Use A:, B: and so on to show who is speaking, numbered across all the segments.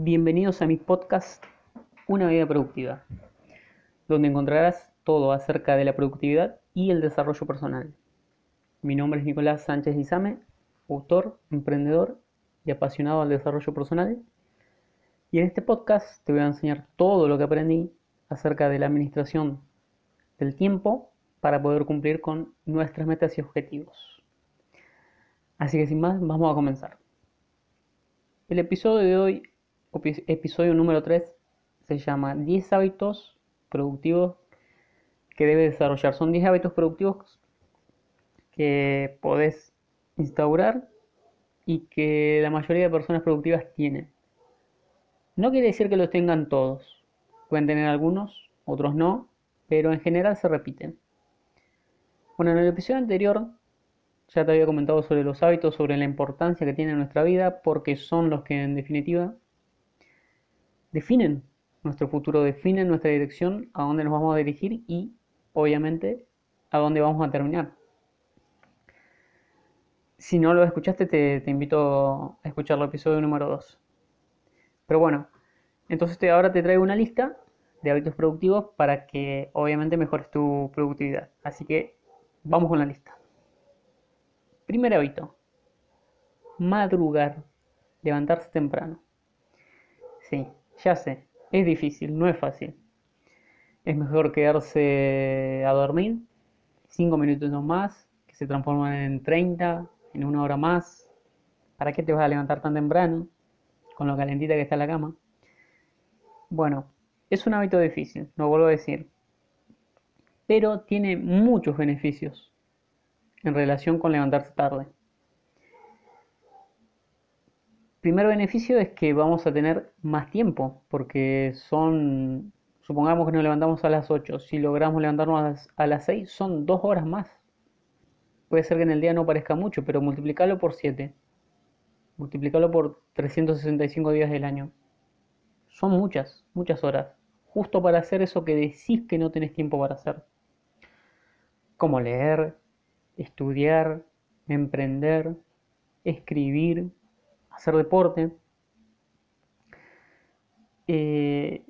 A: Bienvenidos a mi podcast Una vida productiva, donde encontrarás todo acerca de la productividad y el desarrollo personal. Mi nombre es Nicolás Sánchez Izame, autor, emprendedor y apasionado al desarrollo personal. Y en este podcast te voy a enseñar todo lo que aprendí acerca de la administración del tiempo para poder cumplir con nuestras metas y objetivos. Así que sin más, vamos a comenzar. El episodio de hoy episodio número 3 se llama 10 hábitos productivos que debes desarrollar. Son 10 hábitos productivos que podés instaurar y que la mayoría de personas productivas tienen. No quiere decir que los tengan todos. Pueden tener algunos, otros no, pero en general se repiten. Bueno, en el episodio anterior ya te había comentado sobre los hábitos, sobre la importancia que tienen en nuestra vida, porque son los que en definitiva definen nuestro futuro, definen nuestra dirección, a dónde nos vamos a dirigir y, obviamente, a dónde vamos a terminar. Si no lo escuchaste, te, invito a escuchar el episodio número 2. Pero bueno, entonces ahora te traigo una lista de hábitos productivos para que obviamente mejores tu productividad. Así que vamos con la lista. Primer hábito. Madrugar. Levantarse temprano. Sí, ya sé, es difícil, no es fácil. Es mejor quedarse a dormir 5 minutos más, que se transforman en 30, en una hora más. ¿Para qué te vas a levantar tan temprano? Con lo calentita que está la cama. Bueno, es un hábito difícil, no vuelvo a decir. Pero tiene muchos beneficios en relación con levantarse tarde. Primer beneficio es que vamos a tener más tiempo, porque son, supongamos que nos levantamos a las 8, si logramos levantarnos a las 6, son dos horas más. Puede ser que en el día no parezca mucho, pero multiplicarlo por 7, multiplicarlo por 365 días del año. Son muchas, muchas horas, justo para hacer eso que decís que no tenés tiempo para hacer. Como leer, estudiar, emprender, escribir, hacer deporte. Eh,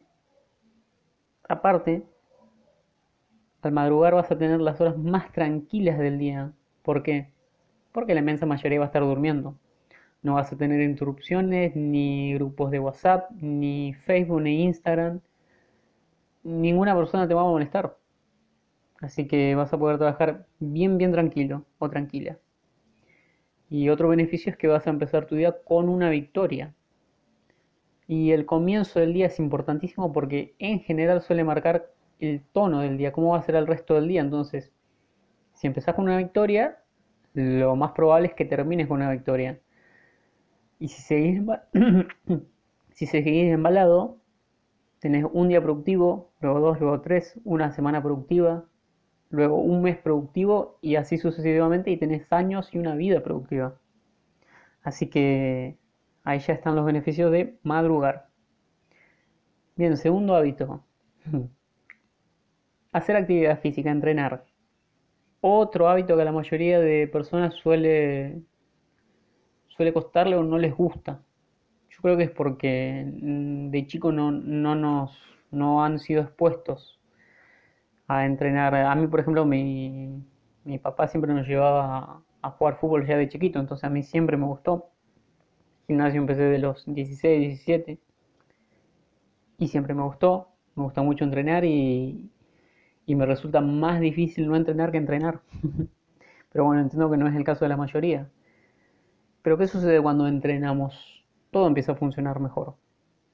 A: aparte, al madrugar vas a tener las horas más tranquilas del día. ¿Por qué? Porque la inmensa mayoría va a estar durmiendo. No vas a tener interrupciones, ni grupos de WhatsApp, ni Facebook, ni Instagram. Ninguna persona te va a molestar. Así que vas a poder trabajar bien, bien tranquilo o tranquila. Y otro beneficio es que vas a empezar tu día con una victoria. Y el comienzo del día es importantísimo porque en general suele marcar el tono del día, cómo va a ser el resto del día. Entonces, si empezás con una victoria, lo más probable es que termines con una victoria. Y si seguís, si seguís embalado, tenés un día productivo, luego dos, luego tres, una semana productiva, luego un mes productivo y así sucesivamente y tenés años y una vida productiva. Así que ahí ya están los beneficios de madrugar. Bien, segundo hábito. Hacer actividad física, entrenar. Otro hábito que a la mayoría de personas suele, suele costarle o no les gusta. Yo creo que es porque de chico no, no nos no han sido expuestos a entrenar. A mí, por ejemplo, mi, mi papá siempre nos llevaba a, jugar fútbol ya de chiquito, entonces a mí siempre me gustó. Gimnasio empecé de los 16, 17 y siempre me gustó. Me gusta mucho entrenar y, y me resulta más difícil no entrenar que entrenar. Pero bueno, entiendo que no es el caso de la mayoría. Pero ¿qué sucede cuando entrenamos? Todo empieza a funcionar mejor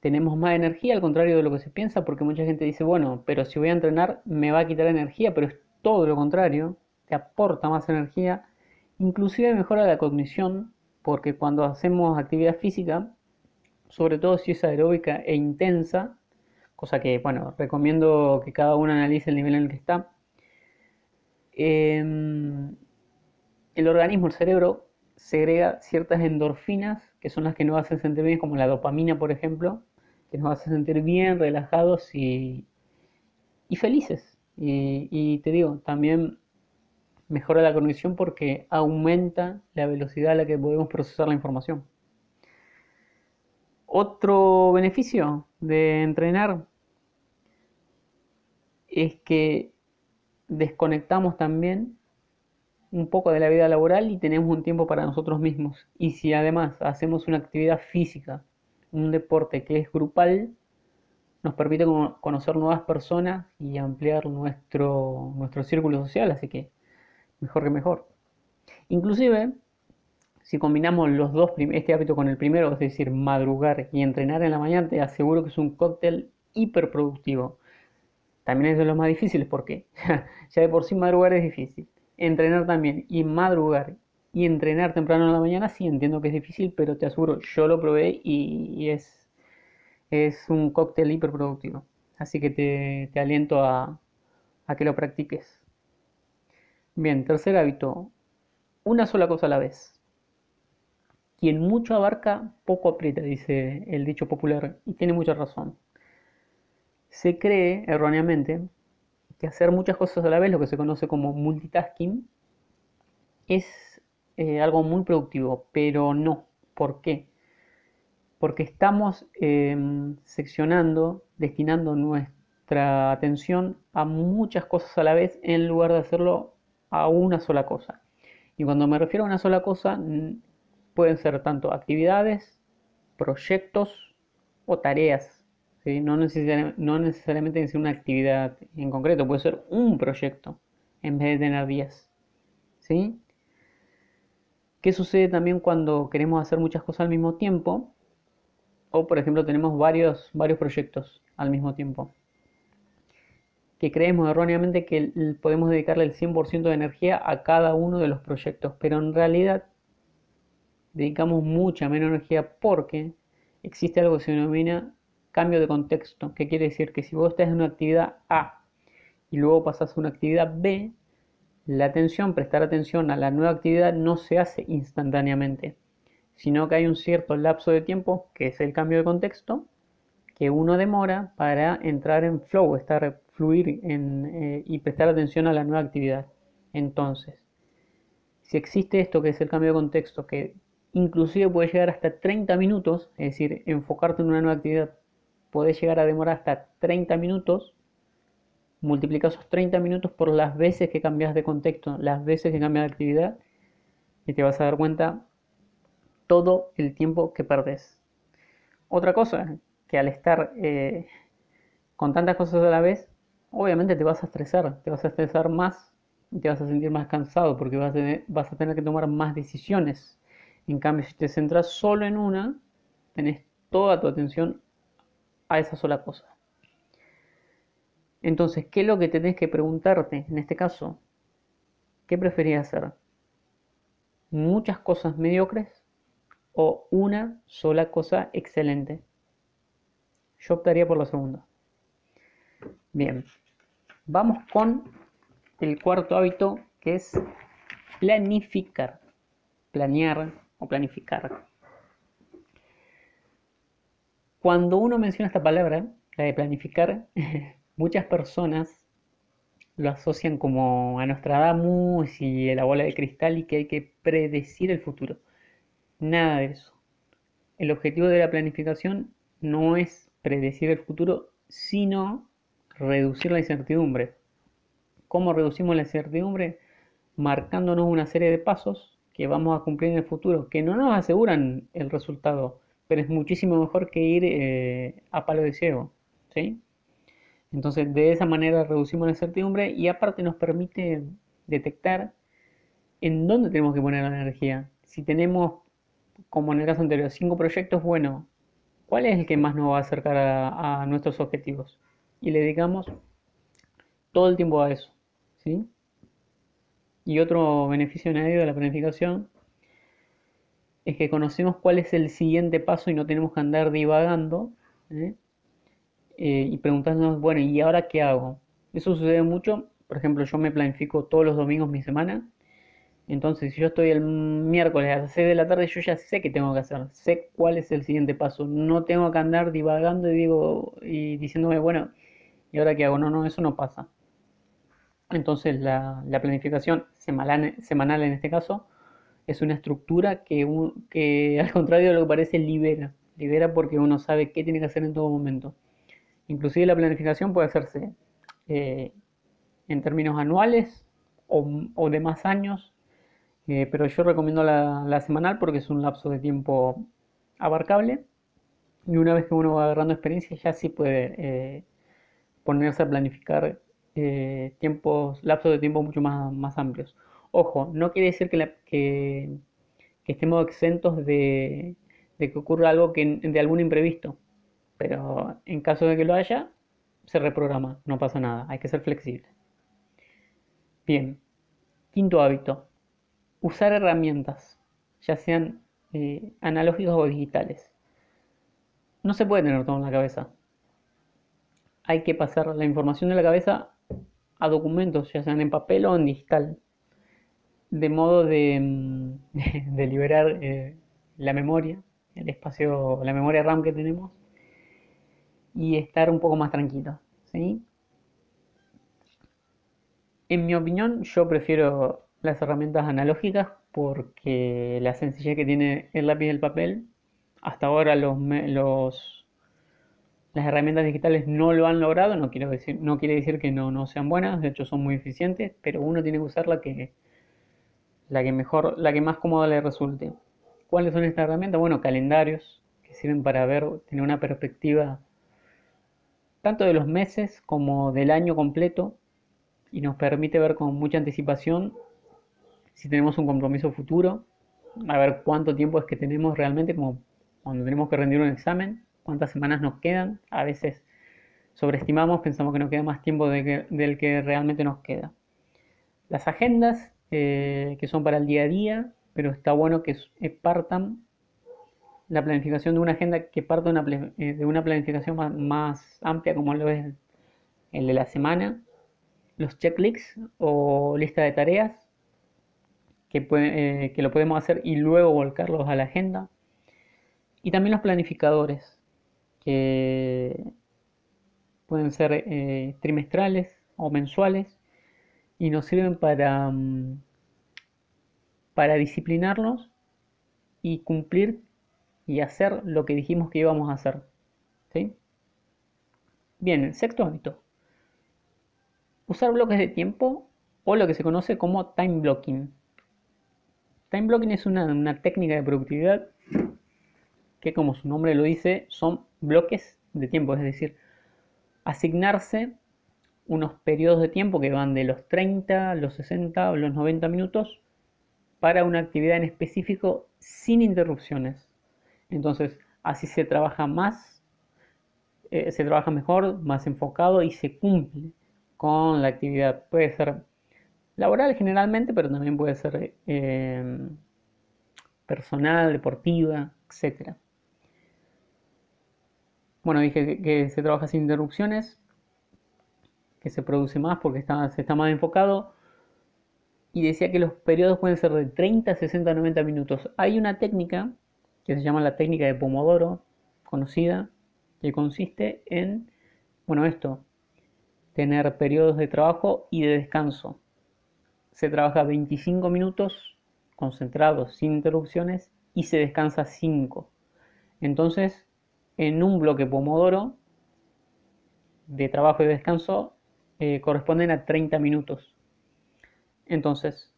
A: tenemos más energía, al contrario de lo que se piensa, porque mucha gente dice, bueno, pero si voy a entrenar me va a quitar energía, pero es todo lo contrario, te aporta más energía, inclusive mejora la cognición, porque cuando hacemos actividad física, sobre todo si es aeróbica e intensa, cosa que, bueno, recomiendo que cada uno analice el nivel en el que está, em, el organismo, el cerebro, segrega ciertas endorfinas, que son las que nos hacen sentir bien, como la dopamina, por ejemplo, que nos hace sentir bien, relajados y, y felices. Y, te digo, también mejora la conexión porque aumenta la velocidad a la que podemos procesar la información. Otro beneficio de entrenar es que desconectamos también un poco de la vida laboral y tenemos un tiempo para nosotros mismos. Y si además hacemos una actividad física, un deporte que es grupal, nos permite conocer nuevas personas y ampliar nuestro, nuestro círculo social, así que mejor que mejor. Inclusive, si combinamos los dos, este hábito con el primero, es decir, madrugar y entrenar en la mañana, te aseguro que es un cóctel hiperproductivo. También es de los más difíciles porque ya de por sí madrugar es difícil. Entrenar también y madrugar y entrenar temprano en la mañana sí entiendo que es difícil, pero te aseguro, yo lo probé y, es, es un cóctel hiperproductivo. Así que te, aliento a, a que lo practiques. Bien, tercer hábito, una sola cosa a la vez. Quien mucho abarca, poco aprieta, dice el dicho popular, y tiene mucha razón. Se cree erróneamente que hacer muchas cosas a la vez, lo que se conoce como multitasking, es eh, algo muy productivo, pero no. ¿Por qué? Porque estamos em, seccionando, destinando nuestra atención a muchas cosas a la vez en lugar de hacerlo a una sola cosa. Y cuando me refiero a una sola cosa, pueden ser tanto actividades, proyectos o tareas. No, necesariamente, no necesariamente ser una actividad en concreto, puede ser un proyecto en vez de tener 10. ¿sí? ¿Qué sucede también cuando queremos hacer muchas cosas al mismo tiempo? O por ejemplo tenemos varios, varios proyectos al mismo tiempo que creemos erróneamente que podemos dedicarle el 100% de energía a cada uno de los proyectos, pero en realidad dedicamos mucha menos energía porque existe algo que se denomina cambio de contexto, que quiere decir que si vos estás en una actividad A y luego pasas a una actividad B, la atención, prestar atención a la nueva actividad no se hace instantáneamente, sino que hay un cierto lapso de tiempo, que es el cambio de contexto, que uno demora para entrar en flow, estar fluir eh, y prestar atención a la nueva actividad. Entonces, si existe esto que es el cambio de contexto, que inclusive puede llegar hasta 30 minutos, es decir, enfocarte en una nueva actividad, puede llegar a demorar hasta 30 minutos, multiplica esos 30 minutos por las veces que cambias de contexto, las veces que cambias de actividad, y te vas a dar cuenta todo el tiempo que perdes. Otra cosa, que al estar eh, con tantas cosas a la vez, obviamente te vas a estresar, te vas a estresar más te vas a sentir más cansado porque vas a, tener, vas a tener que tomar más decisiones. En cambio, si te centras solo en una, tenés toda tu atención a esa sola cosa. Entonces, ¿qué es lo que tenés que preguntarte en este caso? ¿Qué preferías hacer? ¿Muchas cosas mediocres o una sola cosa excelente? Yo optaría por la segunda. Bien, Vamos con el cuarto hábito que es planificar. Planear o planificar. Cuando uno menciona esta palabra, la de planificar, muchas personas lo asocian como a Nostradamus y a la bola de cristal y que hay que predecir el futuro. Nada de eso. El objetivo de la planificación no es predecir el futuro, sino reducir la incertidumbre. ¿Cómo reducimos la incertidumbre? Marcándonos una serie de pasos que vamos a cumplir en el futuro, que no nos aseguran el resultado, pero es muchísimo mejor que ir eh, a palo de ciego. ¿sí? Entonces, de esa manera reducimos la incertidumbre y aparte nos permite detectar en dónde tenemos que poner la energía. Si tenemos, como en el caso anterior, cinco proyectos, bueno, ¿cuál es el que más nos va a acercar a nuestros objetivos? y le dedicamos todo el tiempo a eso. ¿sí? Y otro beneficio añadido de la planificación es que conocemos cuál es el siguiente paso y no tenemos que andar divagando ¿eh? Eh, y preguntándonos, bueno, ¿y ahora qué hago? Eso sucede mucho, por ejemplo, yo me planifico todos los domingos mi semana, entonces si yo estoy el miércoles a las 6 de la tarde, yo ya sé qué tengo que hacer, sé cuál es el siguiente paso, no tengo que andar divagando y, digo, y diciéndome, bueno, ¿Y ahora qué hago? No, no, eso no pasa. Entonces la, planificación semanal, en este caso es una estructura que, que al contrario lo que parece libera. libera porque uno sabe qué tiene que hacer en todo momento. Inclusive la planificación puede hacerse eh, en términos anuales o, de más años, eh, pero yo recomiendo la, semanal porque es un lapso de tiempo abarcable y una vez que uno va agarrando experiencia ya sí puede eh, ponerse a planificar tiempos, lapsos de tiempo mucho más, más amplios. Ojo, no quiere decir que, estemos exentos de, que ocurra algo que, de algún imprevisto, pero en caso de que lo haya, se reprograma, no pasa nada, hay que ser flexible. Bien, quinto hábito, usar herramientas, ya sean eh, analógicas o digitales. No se puede tener todo en la cabeza. Hay que pasar la información de la cabeza a documentos, ya sean en papel o en digital de modo de, mm, liberar eh, la memoria, el espacio, la memoria RAM que tenemos y estar un poco más tranquilo. ¿sí? En mi opinión, yo prefiero las herramientas analógicas porque la sencillez que tiene el lápiz y el papel, hasta ahora los, los las herramientas digitales no lo han logrado, no, quiero decir, no quiere decir que no, no sean buenas, de hecho son muy eficientes, pero uno tiene que usar la que, la que mejor, la que más cómoda le resulte. ¿Cuáles son estas herramientas? Bueno, calendarios que sirven para ver, tener una perspectiva tanto de los meses como del año completo y nos permite ver con mucha anticipación si tenemos un compromiso futuro, a ver cuánto tiempo es que tenemos realmente, como cuando tenemos que rendir un examen, cuántas semanas nos quedan, a veces sobreestimamos, pensamos que nos queda más tiempo del que realmente nos queda. Las agendas eh, que son para el día a día, pero está bueno que partan la planificación de una agenda que una, eh, de una planificación más, amplia como lo es el de la semana, los checklists o lista de tareas que, que lo podemos hacer y luego volcarlos a la agenda. Y también los planificadores que pueden ser trimestrales o mensuales y nos sirven para, mm, para disciplinarnos y cumplir y hacer lo que dijimos que íbamos a hacer. ¿sí? Bien, el sexto hábito. Usar bloques de tiempo o lo que se conoce como time blocking. Time blocking es una, una técnica de productividad que como su nombre lo dice son bloques de tiempo, es decir, asignarse unos periodos de tiempo que van de los 30, los 60 o los 90 minutos para una actividad en específico sin interrupciones. Entonces, así se trabaja más, eh, se trabaja mejor, más enfocado y se cumple con la actividad. Puede ser laboral generalmente, pero también puede ser eh, personal, deportiva, etc. Bueno, dije que se trabaja sin interrupciones que se produce más porque se está más enfocado. Y decía que los periodos pueden ser de 30, 60, 90 minutos. Hay una técnica que se llama la técnica de Pomodoro, conocida, que consiste en, bueno, esto, tener periodos de trabajo y de descanso. Se trabaja 25 minutos concentrados, sin interrupciones, y se descansa 5. Entonces, en un bloque Pomodoro de trabajo y descanso eh, corresponden a 30 minutos. Entonces,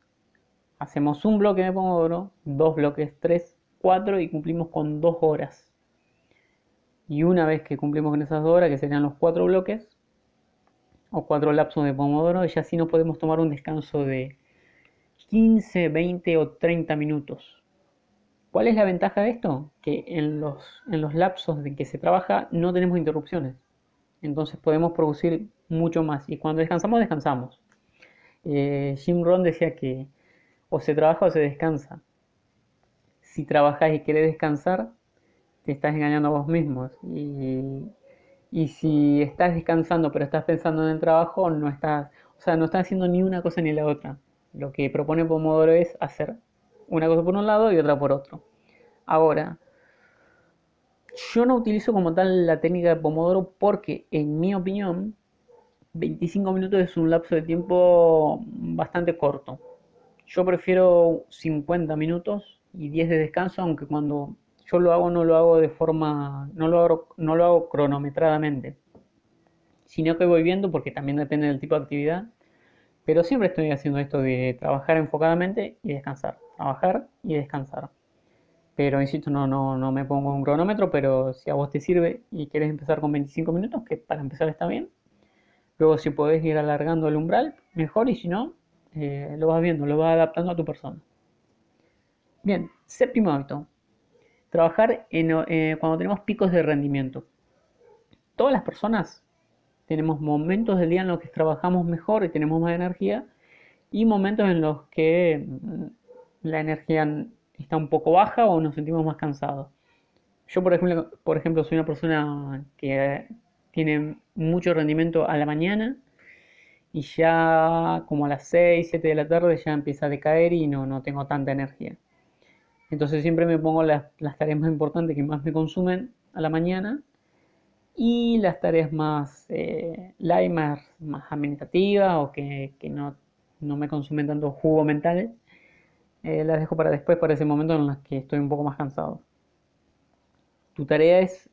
A: hacemos un bloque de Pomodoro, dos bloques, tres, cuatro y cumplimos con dos horas. Y una vez que cumplimos con esas dos horas, que serían los cuatro bloques, o cuatro lapsos de Pomodoro, ya sí nos podemos tomar un descanso de 15, 20 o 30 minutos. ¿Cuál es la ventaja de esto? Que en los, en los lapsos en que se trabaja no tenemos interrupciones. Entonces podemos producir mucho más. Y cuando descansamos, descansamos. Eh, Jim Rohn decía que o se trabaja o se descansa. Si trabajas y quieres descansar, te estás engañando a vos mismos. Y, si estás descansando pero estás pensando en el trabajo, no estás, o sea, no estás haciendo ni una cosa ni la otra. Lo que propone Pomodoro es hacer una cosa por un lado y otra por otro. Ahora, yo no utilizo como tal la técnica de Pomodoro porque, en mi opinión, 25 minutos es un lapso de tiempo bastante corto. Yo prefiero 50 minutos y 10 de descanso, aunque cuando yo lo hago, no lo hago de forma, no lo hago, no lo hago cronometradamente, sino que voy viendo porque también depende del tipo de actividad, pero siempre estoy haciendo esto de trabajar enfocadamente y descansar, trabajar y descansar. Pero insisto, no, no, no me pongo un cronómetro, pero si a vos te sirve y quieres empezar con 25 minutos, que para empezar está bien. Luego si podés ir alargando el umbral, mejor, y si no, eh, lo vas viendo, lo vas adaptando a tu persona. Bien, séptimo hábito. Trabajar en, eh, cuando tenemos picos de rendimiento. Todas las personas tenemos momentos del día en los que trabajamos mejor y tenemos más energía y momentos en los que mm, la energía está un poco baja o nos sentimos más cansados. Yo, por ejemplo, por ejemplo, soy una persona que tiene mucho rendimiento a la mañana y ya como a las 6, 7 de la tarde ya empieza a decaer y no, no tengo tanta energía. Entonces siempre me pongo las, tareas más importantes que más me consumen a la mañana y las tareas más eh, light, más, más administrativas o que, no, me consumen tanto jugo mental, eh, las dejo para después, para ese momento en el que estoy un poco más cansado. Tu tarea es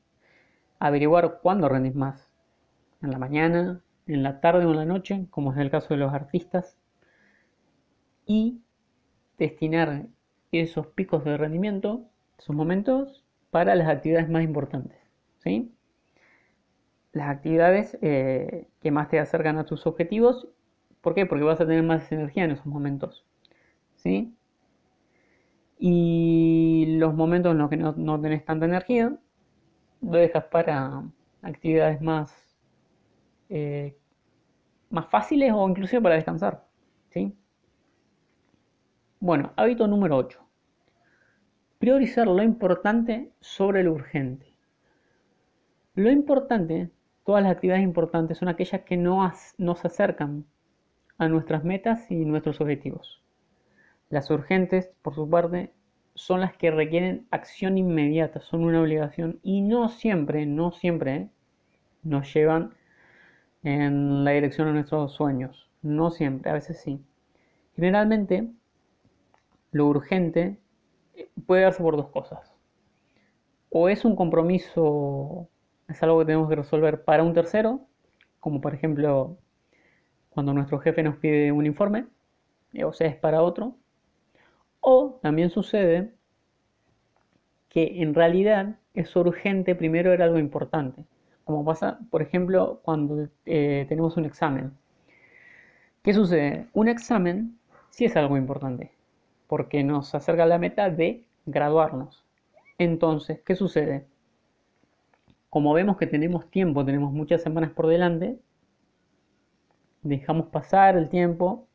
A: averiguar cuándo rendís más. En la mañana, en la tarde o en la noche, como es el caso de los artistas. Y destinar esos picos de rendimiento, esos momentos, para las actividades más importantes. ¿sí? Las actividades eh, que más te acercan a tus objetivos. ¿Por qué? Porque vas a tener más energía en esos momentos. ¿sí? Y los momentos en los que no, tenés tanta energía, lo dejas para actividades más, eh, más fáciles o inclusive para descansar. ¿sí? Bueno, hábito número 8. Priorizar lo importante sobre lo urgente. Lo importante, todas las actividades importantes son aquellas que nos acercan a nuestras metas y nuestros objetivos. Las urgentes, por su parte, son las que requieren acción inmediata, son una obligación y no siempre, no siempre nos llevan en la dirección de nuestros sueños. No siempre, a veces sí. Generalmente, lo urgente puede darse por dos cosas. O es un compromiso, es algo que tenemos que resolver para un tercero, como por ejemplo cuando nuestro jefe nos pide un informe, o sea, es para otro. O también sucede que en realidad es urgente, primero era algo importante. Como pasa, por ejemplo, cuando eh, tenemos un examen. ¿Qué sucede? Un examen sí es algo importante porque nos acerca la meta de graduarnos. Entonces, ¿qué sucede? Como vemos que tenemos tiempo, tenemos muchas semanas por delante, dejamos pasar el tiempo,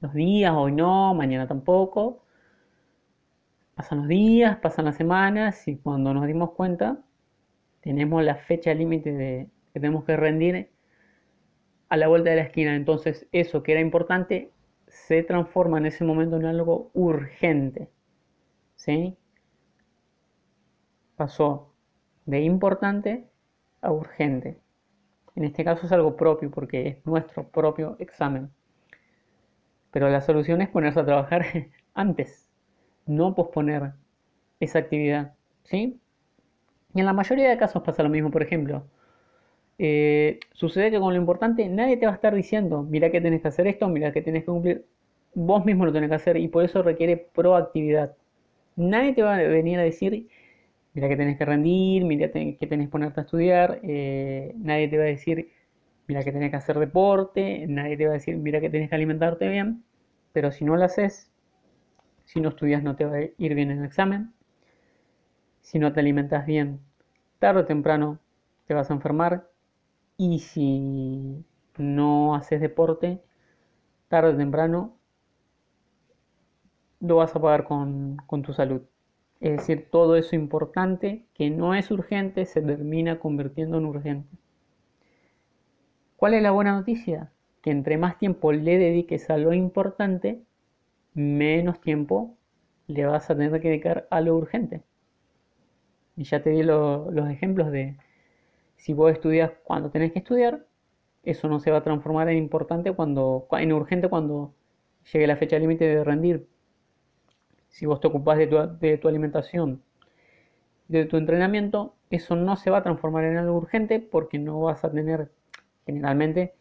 A: los días, hoy no, mañana tampoco, pasan los días, pasan las semanas y cuando nos dimos cuenta, tenemos la fecha límite de que tenemos que rendir a la vuelta de la esquina. Entonces, eso que era importante se transforma en ese momento en algo urgente. ¿Sí? Pasó de importante a urgente. En este caso es algo propio porque es nuestro propio examen. Pero la solución es ponerse a trabajar antes, no posponer esa actividad. ¿Sí? Y en la mayoría de casos pasa lo mismo. Por ejemplo, eh, sucede que con lo importante nadie te va a estar diciendo, mira que tenés que hacer esto, mira que tenés que cumplir. Vos mismo lo tenés que hacer y por eso requiere proactividad. Nadie te va a venir a decir, mira que tenés que rendir, mira que tenés que ponerte a estudiar. Eh, nadie te va a decir, mira que tenés que hacer deporte. Nadie te va a decir, mira que tenés que alimentarte bien. Pero si no lo haces, si no estudias no te va a ir bien en el examen. Si no te alimentas bien, tarde o temprano te vas a enfermar y si no haces deporte, tarde o temprano lo vas a pagar con, tu salud. Es decir, todo eso importante que no es urgente se termina convirtiendo en urgente. ¿Cuál es la buena noticia? Que entre más tiempo le dediques a lo importante, menos tiempo le vas a tener que dedicar a lo urgente. Y ya te di los ejemplos de si vos estudias cuando tenés que estudiar, eso no se va a transformar en importante cuando, en urgente cuando llegue la fecha límite de rendir. Si vos te ocupás de tu, alimentación de tu entrenamiento, eso no se va a transformar en algo urgente porque no vas a tener generalmente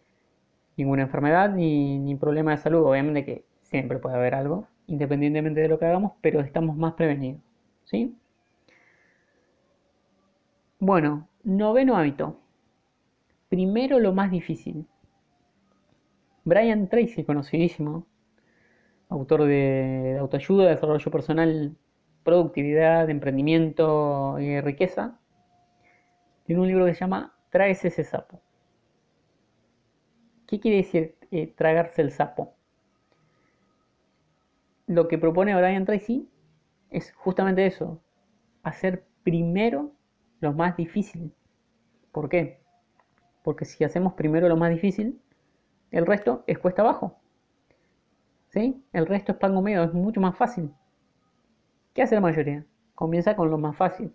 A: ninguna enfermedad ni, problema de salud. Obviamente que siempre puede haber algo, independientemente de lo que hagamos, pero estamos más prevenidos. ¿sí? Bueno, noveno hábito. Primero lo más difícil. Brian Tracy, conocidísimo, autor de, autoayuda, desarrollo personal, productividad, emprendimiento y riqueza, tiene un libro que se llama Traes ese sapo. ¿Qué quiere decir eh, tragarse el sapo? Lo que propone Brian Tracy es justamente eso, hacer primero lo más difícil. ¿Por qué? Porque si hacemos primero lo más difícil, el resto es cuesta abajo. ¿Sí? El resto es pan comido, es mucho más fácil. ¿Qué hace la mayoría? Comienza con lo más fácil.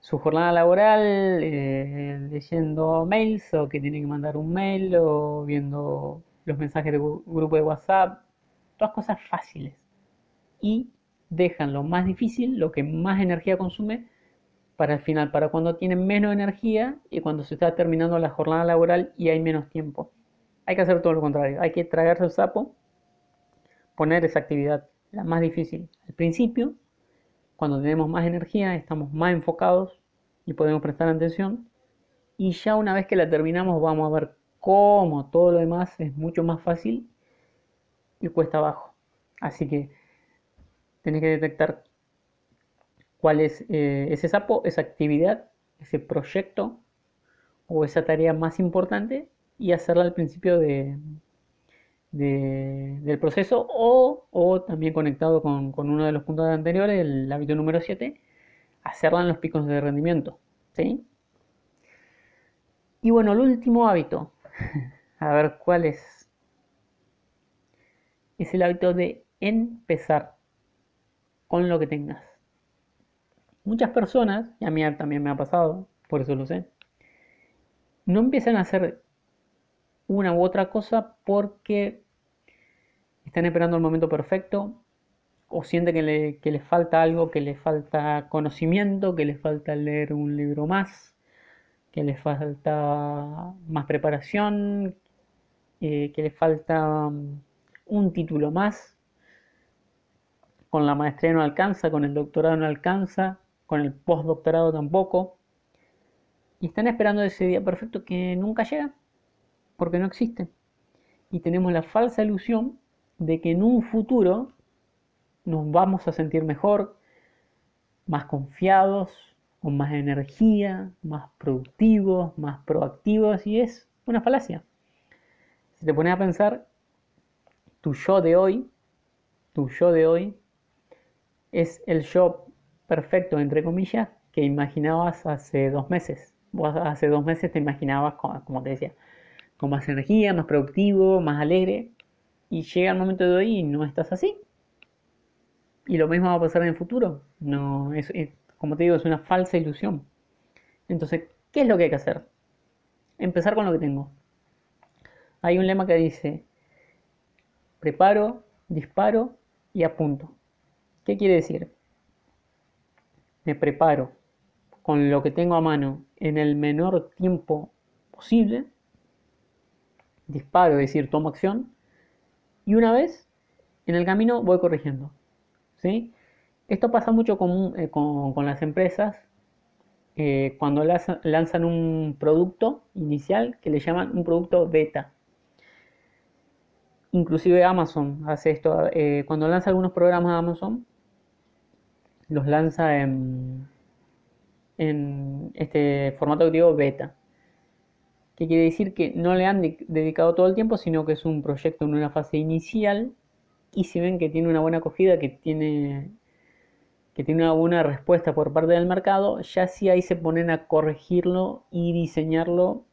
A: Su jornada laboral, eh, leyendo mails o que tiene que mandar un mail o viendo los mensajes de grupo de WhatsApp. Todas cosas fáciles. Y dejan lo más difícil, lo que más energía consume, para el final, para cuando tienen menos energía y cuando se está terminando la jornada laboral y hay menos tiempo. Hay que hacer todo lo contrario, hay que tragarse el sapo, poner esa actividad, la más difícil, al principio, cuando tenemos más energía, estamos más enfocados y podemos prestar atención. Y ya una vez que la terminamos vamos a ver cómo todo lo demás es mucho más fácil y cuesta abajo. Así que tenés que detectar cuál es eh, ese sapo, esa actividad, ese proyecto o esa tarea más importante y hacerla al principio de, del proceso o, también conectado con, uno de los puntos anteriores, el hábito número 7, hacerla en los picos de rendimiento. ¿sí? Y bueno, el último hábito, a ver cuál es, es el hábito de empezar con lo que tengas. Muchas personas, y a mí también me ha pasado, por eso lo sé, no empiezan a hacer una u otra cosa porque están esperando el momento perfecto o sienten que le, les falta algo, que les falta conocimiento, que les falta leer un libro más, que les falta más preparación, eh, que les falta um, un título más. Con la maestría no alcanza, con el doctorado no alcanza, con el postdoctorado tampoco. Y están esperando ese día perfecto que nunca llega, porque no existe. Y tenemos la falsa ilusión de que en un futuro nos vamos a sentir mejor, más confiados, con más energía, más productivos, más proactivos, y es una falacia. Si te pones a pensar, tu yo de hoy, tu yo de hoy, es el yo perfecto, entre comillas, que imaginabas hace dos meses. Vos hace dos meses te imaginabas, como te decía, con más energía, más productivo, más alegre. Y llega el momento de hoy y no estás así. Y lo mismo va a pasar en el futuro. No, es, como te digo, es una falsa ilusión. Entonces, ¿qué es lo que hay que hacer? Empezar con lo que tengo. Hay un lema que dice, preparo, disparo y apunto. ¿Qué quiere decir? Me preparo con lo que tengo a mano en el menor tiempo posible, disparo, es decir, tomo acción, y una vez en el camino voy corrigiendo. ¿sí? Esto pasa mucho con, eh, las empresas eh, cuando lanzan un producto inicial que le llaman un producto beta. Inclusive Amazon hace esto. Eh, cuando lanza algunos programas a Amazon, los lanza en, en este formato que digo beta. Que quiere decir que no le han dedicado todo el tiempo, sino que es un proyecto en una fase inicial. Y si ven que tiene una buena acogida, que tiene, que tiene una buena respuesta por parte del mercado, ya sí ahí se ponen a corregirlo y diseñarlo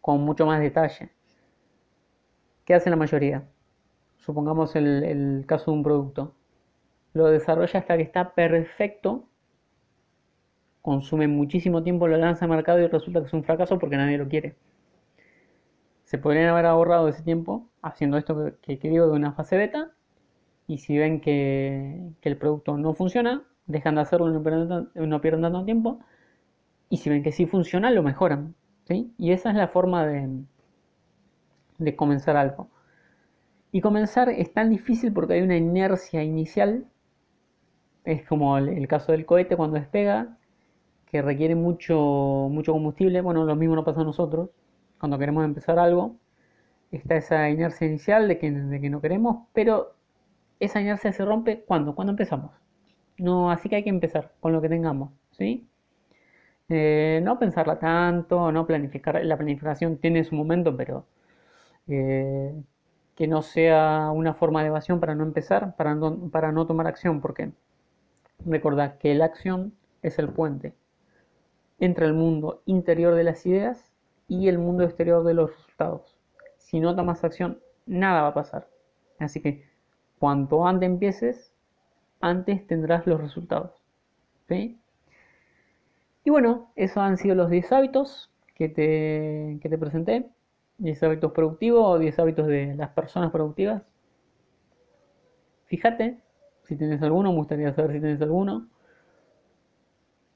A: con mucho más detalle. ¿Qué hace la mayoría? Supongamos el caso de un producto lo desarrolla hasta que está perfecto, consume muchísimo tiempo, lo lanza al mercado y resulta que es un fracaso porque nadie lo quiere. Se podrían haber ahorrado ese tiempo haciendo esto que, digo de una fase beta y si ven que, el producto no funciona, dejan de hacerlo, no pierden, no pierden tanto tiempo. Y si ven que sí funciona, lo mejoran. ¿sí? Y esa es la forma de, de comenzar algo. Y comenzar es tan difícil porque hay una inercia inicial. Es como el, caso del cohete cuando despega, que requiere mucho, mucho combustible. Bueno, lo mismo no pasa a nosotros. Cuando queremos empezar algo, está esa inercia inicial de que, de que no queremos, pero esa inercia se rompe cuando, cuando empezamos. No, así que hay que empezar con lo que tengamos, ¿sí? Eh, no pensarla tanto, no planificar. La planificación tiene su momento, pero eh, que no sea una forma de evasión para no empezar, para no, para no tomar acción, porque recordad que la acción es el puente entre el mundo interior de las ideas y el mundo exterior de los resultados. Si no tomas acción, nada va a pasar. Así que cuanto antes empieces, antes tendrás los resultados. Y bueno, esos han sido los 10 hábitos que te, que te presenté. 10 hábitos productivos o 10 hábitos de las personas productivas. Fíjate si tienes alguno, me gustaría saber si tienes alguno.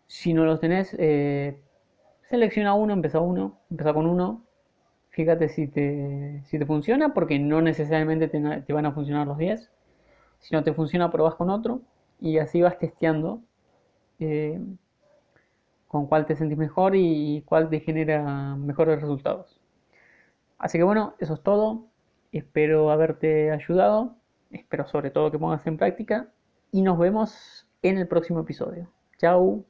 A: Si no los tenés, eh, selecciona uno, empieza uno, empieza con uno. Fíjate si te, si te funciona, porque no necesariamente te, van a funcionar los 10. Si no te funciona, probas con otro y así vas testeando eh, con cuál te sentís mejor y cuál te genera mejores resultados. Así que bueno, eso es todo. Espero haberte ayudado. Espero sobre todo que pongas en práctica. Y nos vemos en el próximo episodio. Chao.